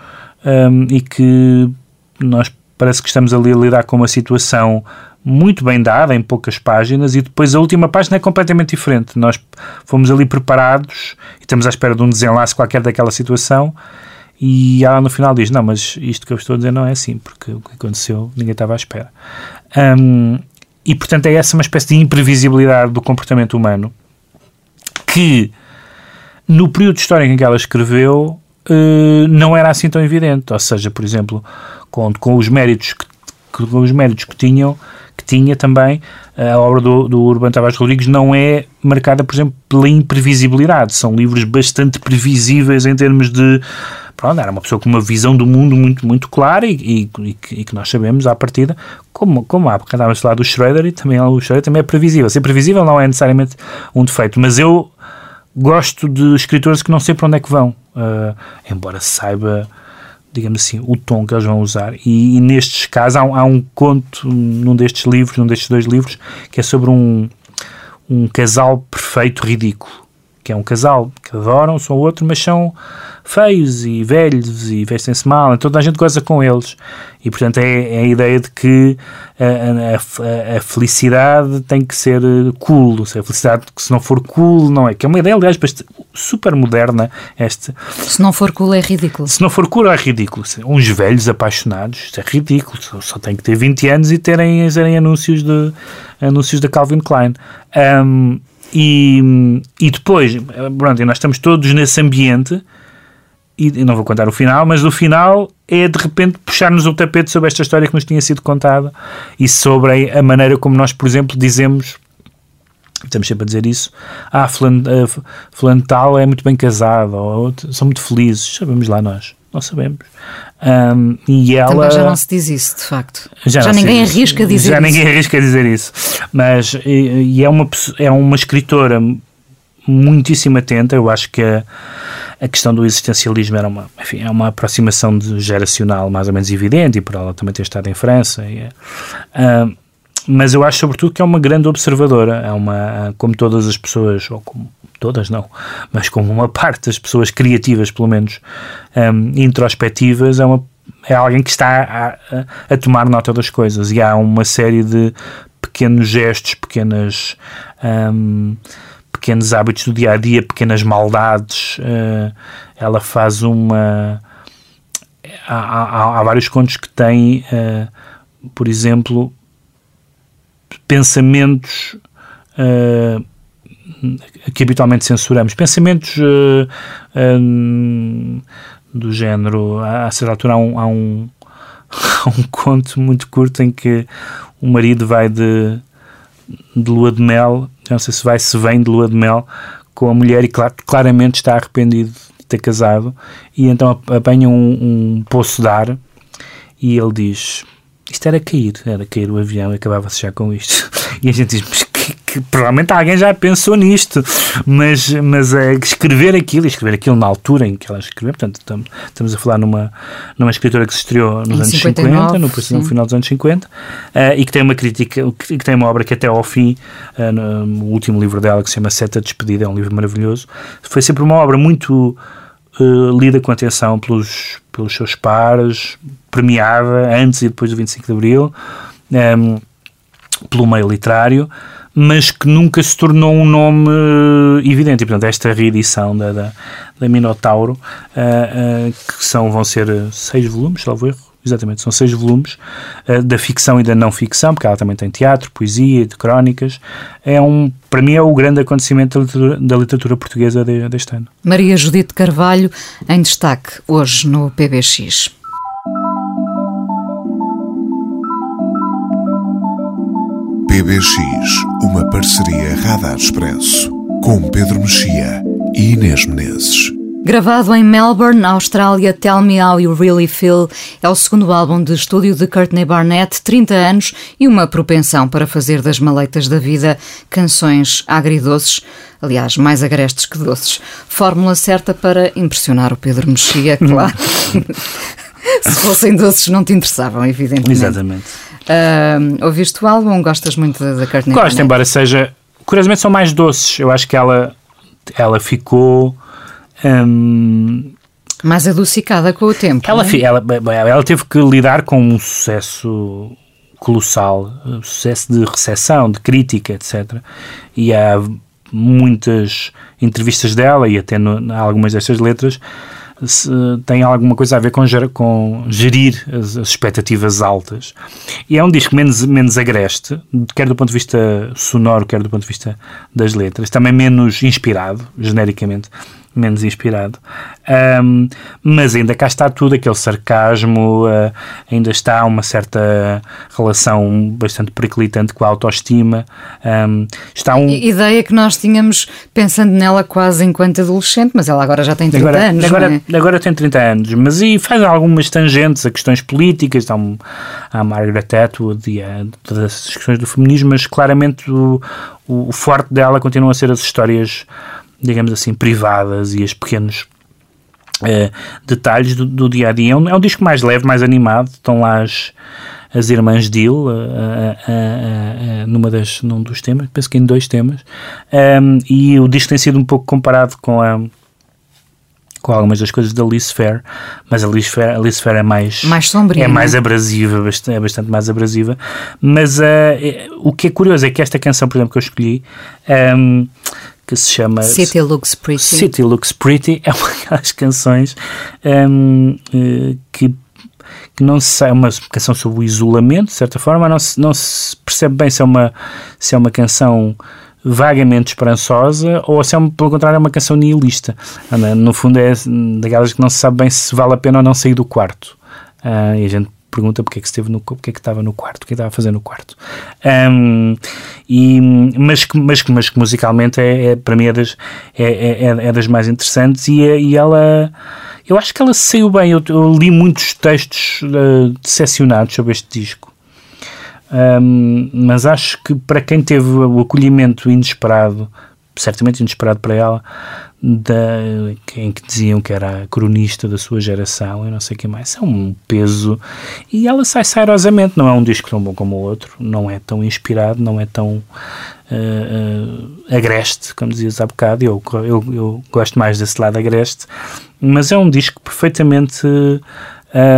Speaker 5: um, e que nós parece que estamos ali a lidar com uma situação muito bem dada, em poucas páginas, e depois a última página é completamente diferente. Nós fomos ali preparados e estamos à espera de um desenlace qualquer daquela situação, e ela no final diz: Não, mas isto que eu estou a dizer não é assim, porque o que aconteceu ninguém estava à espera. Um, e portanto é essa uma espécie de imprevisibilidade do comportamento humano que no período histórico em que ela escreveu uh, não era assim tão evidente. Ou seja, por exemplo, com, com os méritos que, com os méritos que tinham que tinha também a obra do, do Urbano Tavares Rodrigues não é marcada, por exemplo, pela imprevisibilidade. São livros bastante previsíveis em termos de pronto, era uma pessoa com uma visão do mundo muito, muito clara e, e, e, que, nós sabemos à partida, como, como há, porque andávamos a falar do Schroeder e também o Schroeder também é previsível. Ser previsível não é necessariamente um defeito, mas eu gosto de escritores que não sei para onde é que vão, uh, embora saiba, digamos assim, o tom que eles vão usar. E, e nestes casos há, há, um conto num destes livros, num destes dois livros, que é sobre um, um casal perfeito ridículo. Que é um casal que adoram um são outro, mas são feios e velhos e vestem-se mal, então toda a gente goza com eles. E portanto é, é a ideia de que a, a, a, felicidade tem que ser eh, cool, a felicidade que se não for cool não é, que é uma ideia aliás super moderna esta.
Speaker 3: Se não for cool é ridículo.
Speaker 5: Se não for cool é ridículo. Uns velhos apaixonados, isso é ridículo, só, só tem que ter 20 anos e terem, terem anúncios, de, anúncios da Calvin Klein. Um, e, e depois, pronto, nós estamos todos nesse ambiente e não vou contar o final, mas o final é de repente puxar-nos o tapete sobre esta história que nos tinha sido contada e sobre a maneira como nós, por exemplo, dizemos estamos sempre a dizer isso, ah, fulano, fulano tal é muito bem casado, ou são muito felizes, sabemos lá nós, não sabemos. Um, e ela...
Speaker 3: Também já não se diz isso, de facto. Já, já ninguém arrisca dizer
Speaker 5: já
Speaker 3: isso.
Speaker 5: Já ninguém arrisca dizer isso. Mas e, e, é, uma, é uma escritora muitíssimo atenta, eu acho que a, a questão do existencialismo era uma, enfim, é uma aproximação de geracional mais ou menos evidente e por ela também ter estado em França. E, uh, mas eu acho sobretudo que é uma grande observadora, é uma, como todas as pessoas, ou como todas não, mas como uma parte das pessoas criativas, pelo menos um, introspectivas, é uma é alguém que está a, a, tomar nota das coisas e há uma série de pequenos gestos, pequenas um, pequenos hábitos do dia a dia, pequenas maldades. Uh, ela faz uma. Há, há, há, vários contos que têm, uh, por exemplo, pensamentos uh, que habitualmente censuramos, pensamentos do género. A certa altura há um, há um, (laughs) há um conto muito curto em que o marido vai de, de lua de mel não sei se vai, se vem de lua de mel com a mulher e clar, claramente está arrependido de ter casado e então apanha um, um poço de ar e ele diz isto era cair, era cair o avião e acabava-se já com isto. E a gente diz, que, que, provavelmente alguém já pensou nisto, mas, mas é, escrever aquilo, escrever aquilo na altura em que ela escreveu, portanto, estamos, estamos a falar numa, numa escritora que se estreou nos em anos 59, 50, no, no, final dos anos 50, uh, e que tem uma crítica, que, que, tem uma obra que até ao fim, uh, no, no, último livro dela, que se chama Seta Despedida, é um livro maravilhoso, foi sempre uma obra muito uh, lida com atenção pelos, pelos seus pares, premiada antes e depois do 25 de Abril, um, ehm, pelo meio literário, mas que nunca se tornou um nome uh, evidente. E, portanto, esta reedição da, da, da Minotauro, uh, uh, que são, vão ser seis volumes, salvo erro, exatamente, são seis volumes da ficção e da não ficção, porque ela também tem teatro, poesia, de crónicas. É um, para mim, é o grande acontecimento da literatura, da literatura portuguesa de, deste ano.
Speaker 3: Maria Judite Carvalho, em destaque hoje no PBX.
Speaker 2: PBX, uma parceria Radar Expresso, com Pedro Mexia e Inês Menezes.
Speaker 3: Gravado em Melbourne, Austrália, Tell Me How You Really Feel é o segundo álbum de estúdio de Courtney Barnett, 30 anos e uma propensão para fazer das maleitas da vida canções agridoces, aliás, mais agrestes que doces. Fórmula certa para impressionar o Pedro Mexia, claro. (laughs) Se fossem doces não te interessavam, evidentemente.
Speaker 5: Exatamente.
Speaker 3: Uh, ouviste o álbum? Gostas muito da Courtney
Speaker 5: Gosto, embora seja... Curiosamente são mais doces. Eu acho que ela, ela ficou... Um,
Speaker 3: Mais adocicada com o tempo.
Speaker 5: Ela,
Speaker 3: é?
Speaker 5: ela, ela teve que lidar com um sucesso colossal, um sucesso de recepção, de crítica, etc. E há muitas entrevistas dela e até no, algumas destas letras se, tem alguma coisa a ver com, ger, com gerir as, as, expectativas altas. E é um disco menos, menos agreste, quer do ponto de vista sonoro, quer do ponto de vista das letras, também menos inspirado, genericamente menos inspirado. Um, mas ainda cá está tudo, aquele sarcasmo, uh, ainda está uma certa relação bastante periclitante com a autoestima. Um, está um...
Speaker 3: Ideia que nós tínhamos pensando nela quase enquanto adolescente, mas ela agora já tem 30
Speaker 5: agora,
Speaker 3: anos.
Speaker 5: Agora,
Speaker 3: é?
Speaker 5: agora tem 30 anos, mas e faz algumas tangentes a questões políticas, está um, a Margaret Atwood e a todas as questões do feminismo, mas claramente o, o, o forte dela continua a ser as histórias digamos assim, privadas e os pequenos uh, detalhes do, do, dia a dia. É um, é um, disco mais leve, mais animado. Estão lá as, as irmãs Dill uh, uh, numa das, num dos temas, penso que em dois temas. Um, e o disco tem sido um pouco comparado com a com algumas das coisas da Alice Fair, mas a Alice Fair, a Alice Fair é mais
Speaker 3: mais sombria,
Speaker 5: é mais abrasiva, é bastante mais abrasiva. Mas uh, o que é curioso é que esta canção, por exemplo, que eu escolhi, um, que se chama
Speaker 3: City Looks Pretty.
Speaker 5: City Looks Pretty (laughs) é uma daquelas canções um, uh, que que não se é uma canção sobre o isolamento, de certa forma, não se, não se percebe bem se é uma se é uma canção vagamente esperançosa ou se é, pelo contrário, é uma canção nihilista. No fundo, é daquelas que não se sabe bem se vale a pena ou não sair do quarto. Uh, e a gente pergunta porque é que esteve no porque é que estava no quarto, o que é estava a fazer no quarto. Um, e, mas, mas, mas que musicalmente é, é, para mim é das, é, é, é, é das mais interessantes e, e ela eu acho que ela saiu bem. Eu, eu li muitos textos uh, decepcionados sobre este disco. Um, mas acho que para quem teve o acolhimento inesperado, certamente inesperado para ela, da, em que diziam que era a cronista da sua geração e não sei o que mais, é um peso. E ela sai sairosamente, não é um disco tão bom como o outro, não é tão inspirado, não é tão uh, uh, agreste, como dizias há bocado, eu, eu, eu gosto mais desse lado agreste, mas é um disco perfeitamente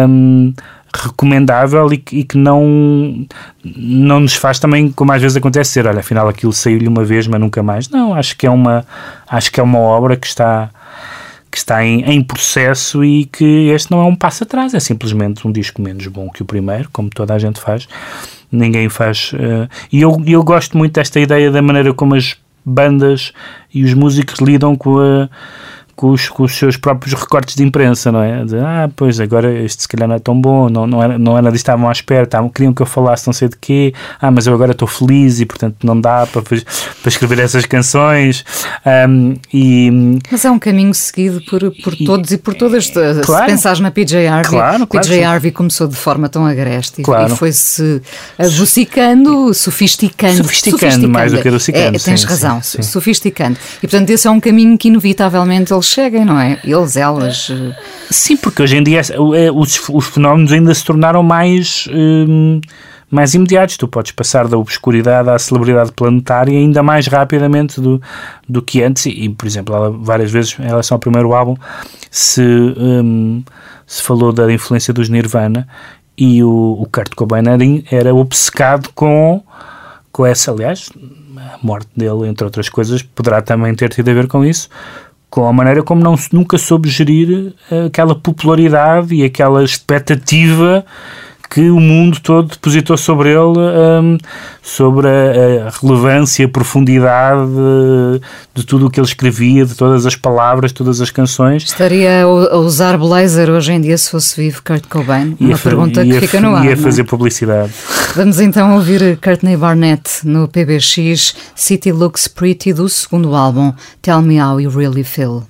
Speaker 5: um, recomendável e que, e que, não, não nos faz também, como às vezes acontece, ser, olha, afinal aquilo saiu-lhe uma vez, mas nunca mais. Não, acho que é uma, acho que é uma obra que está que está em, em processo e que este não é um passo atrás, é simplesmente um disco menos bom que o primeiro, como toda a gente faz. Ninguém faz. Uh, e eu, eu gosto muito desta ideia da maneira como as bandas e os músicos lidam com a com os, com os seus próprios recortes de imprensa, não é? De, ah, pois agora este se calhar não é tão bom, não, não, era, não era disto estavam à espera, estavam, queriam que eu falasse não sei de quê, ah, mas eu agora estou feliz e portanto não dá para, para escrever essas canções. Um, e,
Speaker 3: mas é um caminho seguido por, por e, todos e por todas. Claro, se pensares na PJ Harvey,
Speaker 5: claro, claro,
Speaker 3: PJ Harvey começou de forma tão agreste claro. e foi-se adocicando, sofisticando.
Speaker 5: Sofisticando, sofisticando mais do que adocicando.
Speaker 3: É, tens
Speaker 5: sim,
Speaker 3: razão,
Speaker 5: sim, sim.
Speaker 3: sofisticando. E portanto esse é um caminho que inevitavelmente eles cheguem, não é? Eles, elas. eh,
Speaker 5: Sim, porque hoje em dia é, os, os fenómenos ainda se tornaram mais. hum, mais imediatos, tu podes passar da obscuridade à celebridade planetária ainda mais rapidamente do, do que antes, e, por exemplo, ela, várias vezes em relação ao primeiro álbum se, hum, se falou da influência dos Nirvana e o, o Kurt Cobain era, era obcecado com, com essa, aliás, a morte dele, entre outras coisas, poderá também ter tido a ver com isso, com a maneira como não, nunca soube gerir aquela popularidade e aquela expectativa que o mundo todo depositou sobre ele, um, sobre a, a, relevância, a profundidade de tudo o que ele escrevia, de todas as palavras, todas as canções.
Speaker 3: Estaria a usar blazer hoje em dia se fosse vivo Kurt Cobain? Uma pergunta que fica no ar.
Speaker 5: Ia fazer publicidade.
Speaker 3: Vamos então ouvir Courtney Barnett no PBX City Looks Pretty do segundo álbum Tell Me How You Really Feel.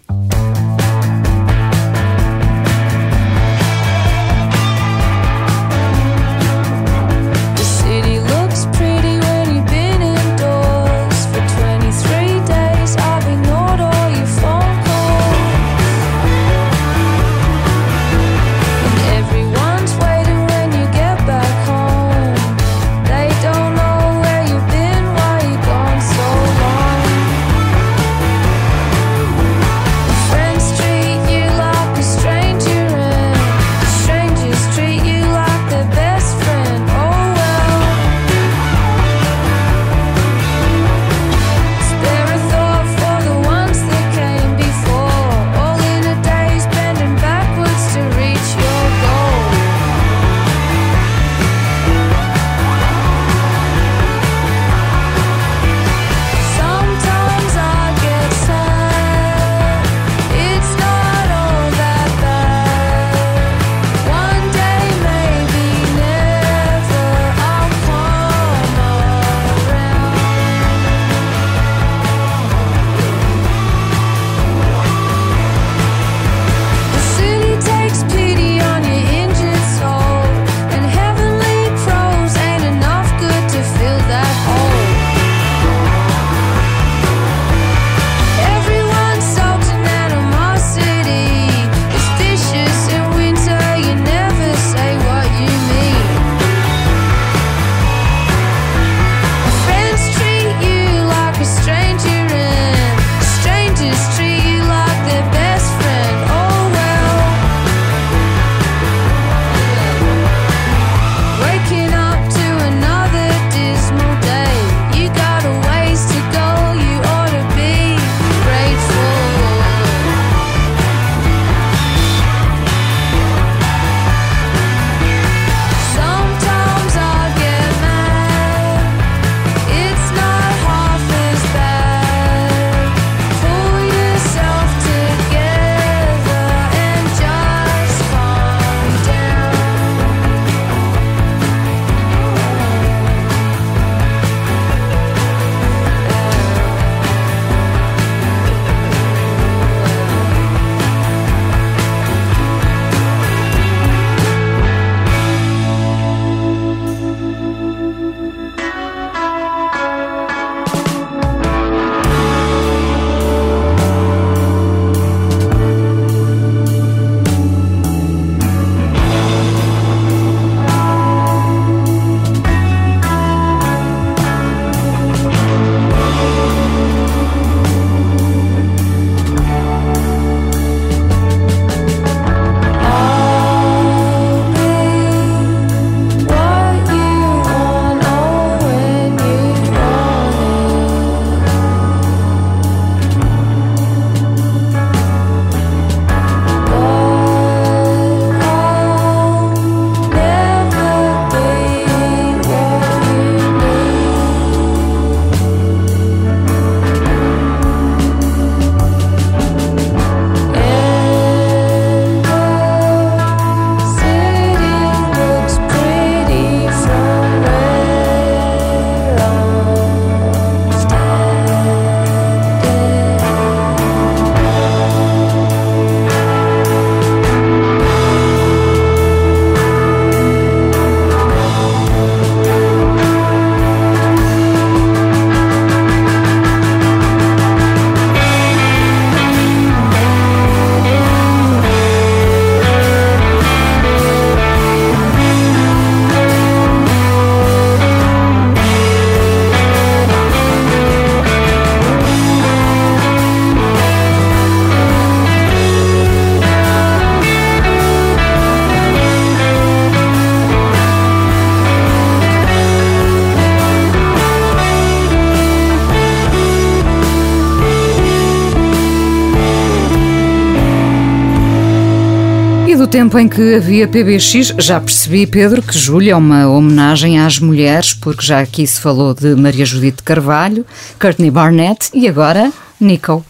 Speaker 3: Tempo em que havia PBX, já percebi, Pedro, que Júlia é uma homenagem às mulheres, porque já aqui se falou de Maria Judite Carvalho, Courtney Barnett e agora Nico.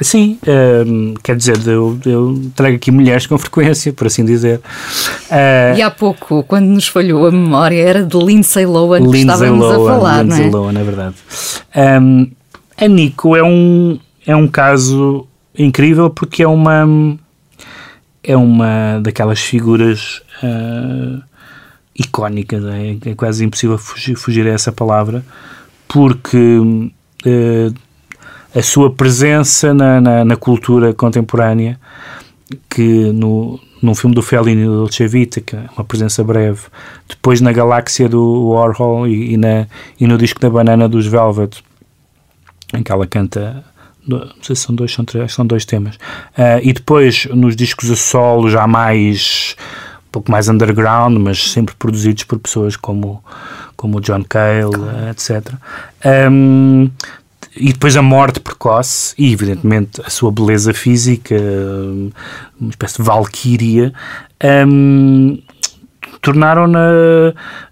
Speaker 5: Sim, um, quer dizer, eu, eu, trago aqui mulheres com frequência, por assim dizer.
Speaker 3: Uh, e há pouco, quando nos falhou a memória, era de Lindsay Lohan Lindsay que estávamos Lohan, a falar,
Speaker 5: Lindsay
Speaker 3: não é?
Speaker 5: Lohan, é verdade. Um, a Nico é um, é um caso incrível porque é uma é uma daquelas figuras uh, icónicas, é, é, quase impossível fugir, fugir, a essa palavra, porque uh, a sua presença na, na, na, cultura contemporânea, que no, num filme do Fellini do Dolce Vita, que é uma presença breve, depois na Galáxia do Warhol e, e, na, e no disco da Banana dos Velvet, em que ela canta não sei se são dois, são três, são dois temas. Uh, e depois nos discos a solo, já mais um pouco mais underground, mas sempre produzidos por pessoas como, como John Cale, uh, etc. Um, e depois a morte precoce e, evidentemente, a sua beleza física, uma espécie de valquíria, um, tornaram-na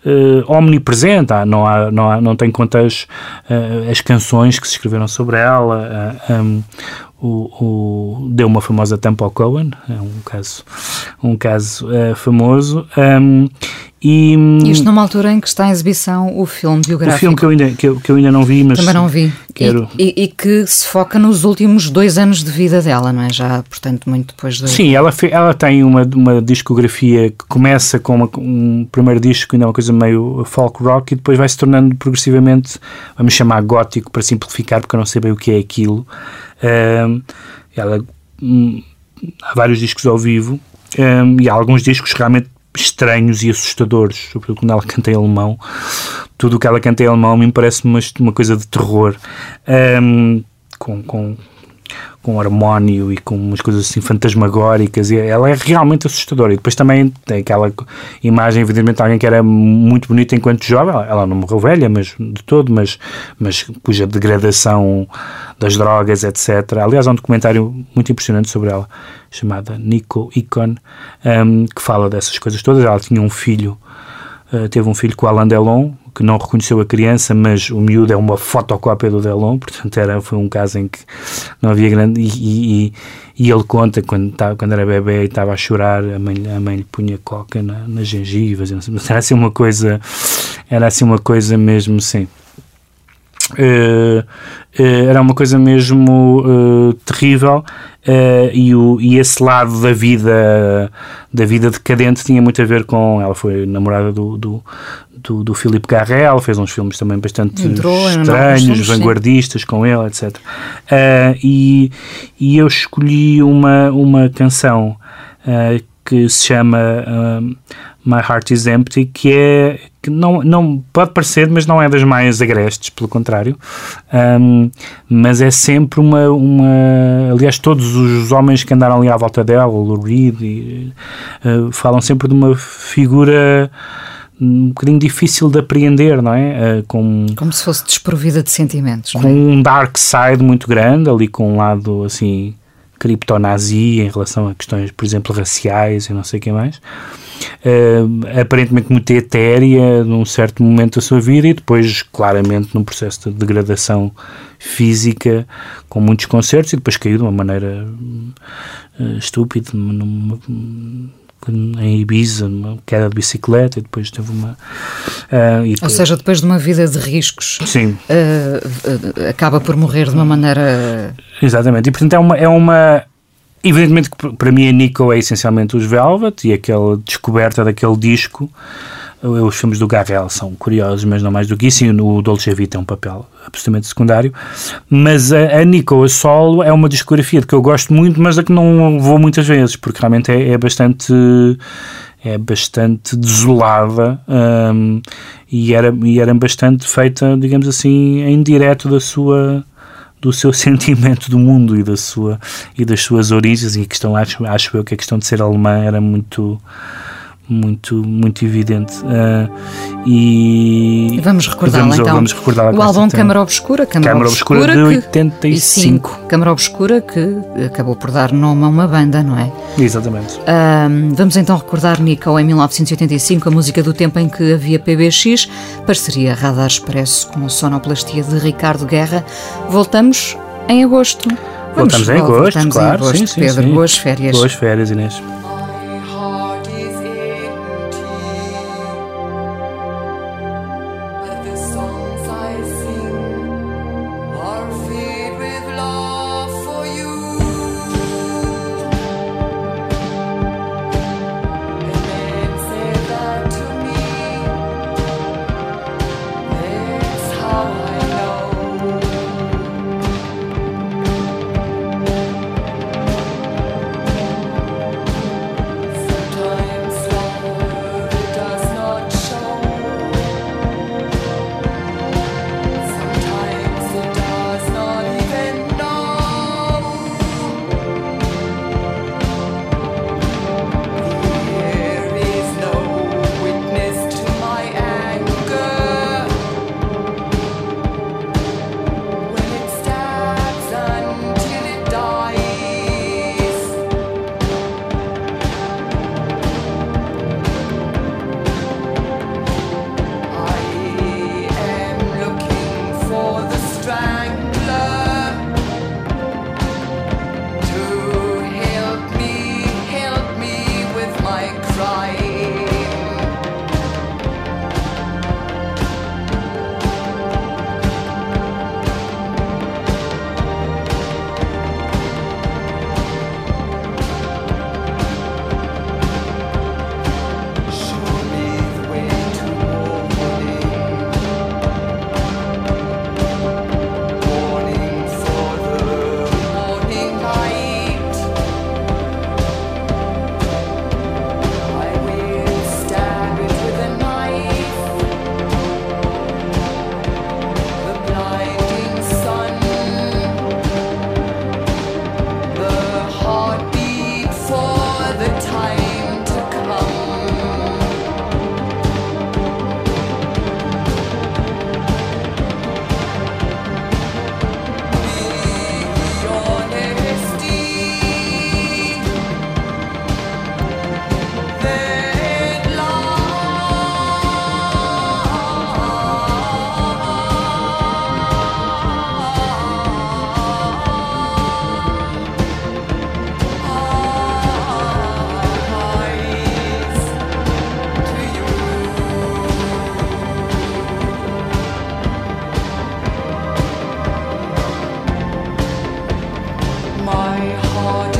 Speaker 5: uh, omnipresente. Ah, não, há, não, há, não tem contas uh, as canções que se escreveram sobre ela. Uh, um, o, o, deu uma famosa tampa ao Cohen, é um caso, um caso uh, famoso. Um, e,
Speaker 3: Isto numa altura em que está em exibição o filme biográfico.
Speaker 5: O filme que eu ainda, que eu, que eu ainda não vi, mas.
Speaker 3: Também não vi.
Speaker 5: Quero...
Speaker 3: E, e, e, que se foca nos últimos dois anos de vida dela, não é? Já, portanto, muito depois de.
Speaker 5: Sim, ela, ela tem uma, uma discografia que começa com uma, um primeiro disco, ainda é uma coisa meio folk rock, e depois vai se tornando progressivamente, vamos chamar gótico para simplificar, porque eu não sei bem o que é aquilo. Uh, ela. Um, há vários discos ao vivo um, e há alguns discos realmente estranhos e assustadores, sobretudo quando ela (laughs) canta em alemão. Tudo o que ela canta em alemão me parece uma, uma coisa de terror, um, com, com, com harmónio e com umas coisas assim fantasmagóricas. E ela é realmente assustadora. E depois também tem aquela imagem, evidentemente, de alguém que era muito bonita enquanto jovem. Ela não morreu velha, mas de todo, mas, mas cuja degradação das drogas, etc. Aliás, há um documentário muito impressionante sobre ela chamada Nico Icon, um, que fala dessas coisas todas. Ela tinha um filho, uh, teve um filho com Alain Delon, que não reconheceu a criança, mas o miúdo é uma fotocópia do Delon, portanto era, foi um caso em que não havia grande. E, e, e ele conta quando, tava, quando era bebê e estava a chorar, a mãe, a mãe lhe punha coca na, nas gengivas, era assim uma coisa, era assim uma coisa mesmo, sim. Uh, uh, era uma coisa mesmo uh, terrível e, o, e esse lado da vida da vida decadente tinha muito a ver com ela foi namorada do, do, do, do Philippe Garrel fez uns filmes também bastante Entrou, estranhos, vanguardistas sim. com ele, etc e, e eu escolhi uma, uma canção que se chama My Heart is Empty, que é que não, não pode parecer, mas não é das mais agrestes, pelo contrário. Um, mas é sempre uma, uma. Aliás, todos os homens que andaram ali à volta dela, o Lou Reed, e, uh, falam sempre de uma figura um bocadinho difícil de apreender, não é? Uh, com,
Speaker 3: Como se fosse desprovida de sentimentos.
Speaker 5: Com é? um dark side muito grande, ali com um lado assim criptonazi em relação a questões, por exemplo, raciais e não sei o que mais uh, aparentemente muito etérea num certo momento da sua vida e depois claramente num processo de degradação física com muitos concertos e depois caiu de uma maneira uh, estúpida numa, em Ibiza, uma queda de bicicleta e depois teve uma.
Speaker 3: Uh, Ou depois, seja, depois de uma vida de riscos,
Speaker 5: sim.
Speaker 3: Uh, uh, acaba por morrer de uma maneira.
Speaker 5: Exatamente, e portanto é uma, é uma, Evidentemente que para mim a Nico é essencialmente os Velvet e aquela descoberta daquele disco. Os filmes do Garrel são curiosos, mas não mais do que isso, e o Dolce Vita é um papel absolutamente secundário. Mas a, a Nico a solo é uma discografia de que eu gosto muito, mas a que não vou muitas vezes, porque realmente é, é bastante é bastante desolada um, e, era, e era bastante feita, digamos assim, em direto da sua do seu (laughs) sentimento do mundo e da sua e das suas origens e a questão acho acho eu que a questão de ser alemã era muito
Speaker 9: muito, muito evidente. Uh, e
Speaker 3: vamos recordar
Speaker 9: vamos,
Speaker 3: então
Speaker 9: vamos
Speaker 3: o álbum Câmara Obscura, Câmara,
Speaker 9: Câmara Obscura, Obscura de 85.
Speaker 3: Câmara Obscura que acabou por dar nome a uma banda, não é?
Speaker 9: Exatamente.
Speaker 3: Uh, vamos então recordar Nico em 1985, a música do tempo em que havia PBX, parceria Radar Expresso com sonoplastia de Ricardo Guerra. Voltamos em agosto.
Speaker 9: Vamos, voltamos em agosto,
Speaker 3: voltamos
Speaker 9: claro.
Speaker 3: Em agosto,
Speaker 9: sim, sim,
Speaker 3: Pedro,
Speaker 9: sim.
Speaker 3: boas férias.
Speaker 9: Boas férias, Inês. more.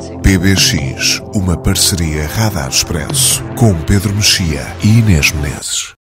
Speaker 2: PBX, uma parceria Radar Expresso com Pedro Mexia e Inês Menezes.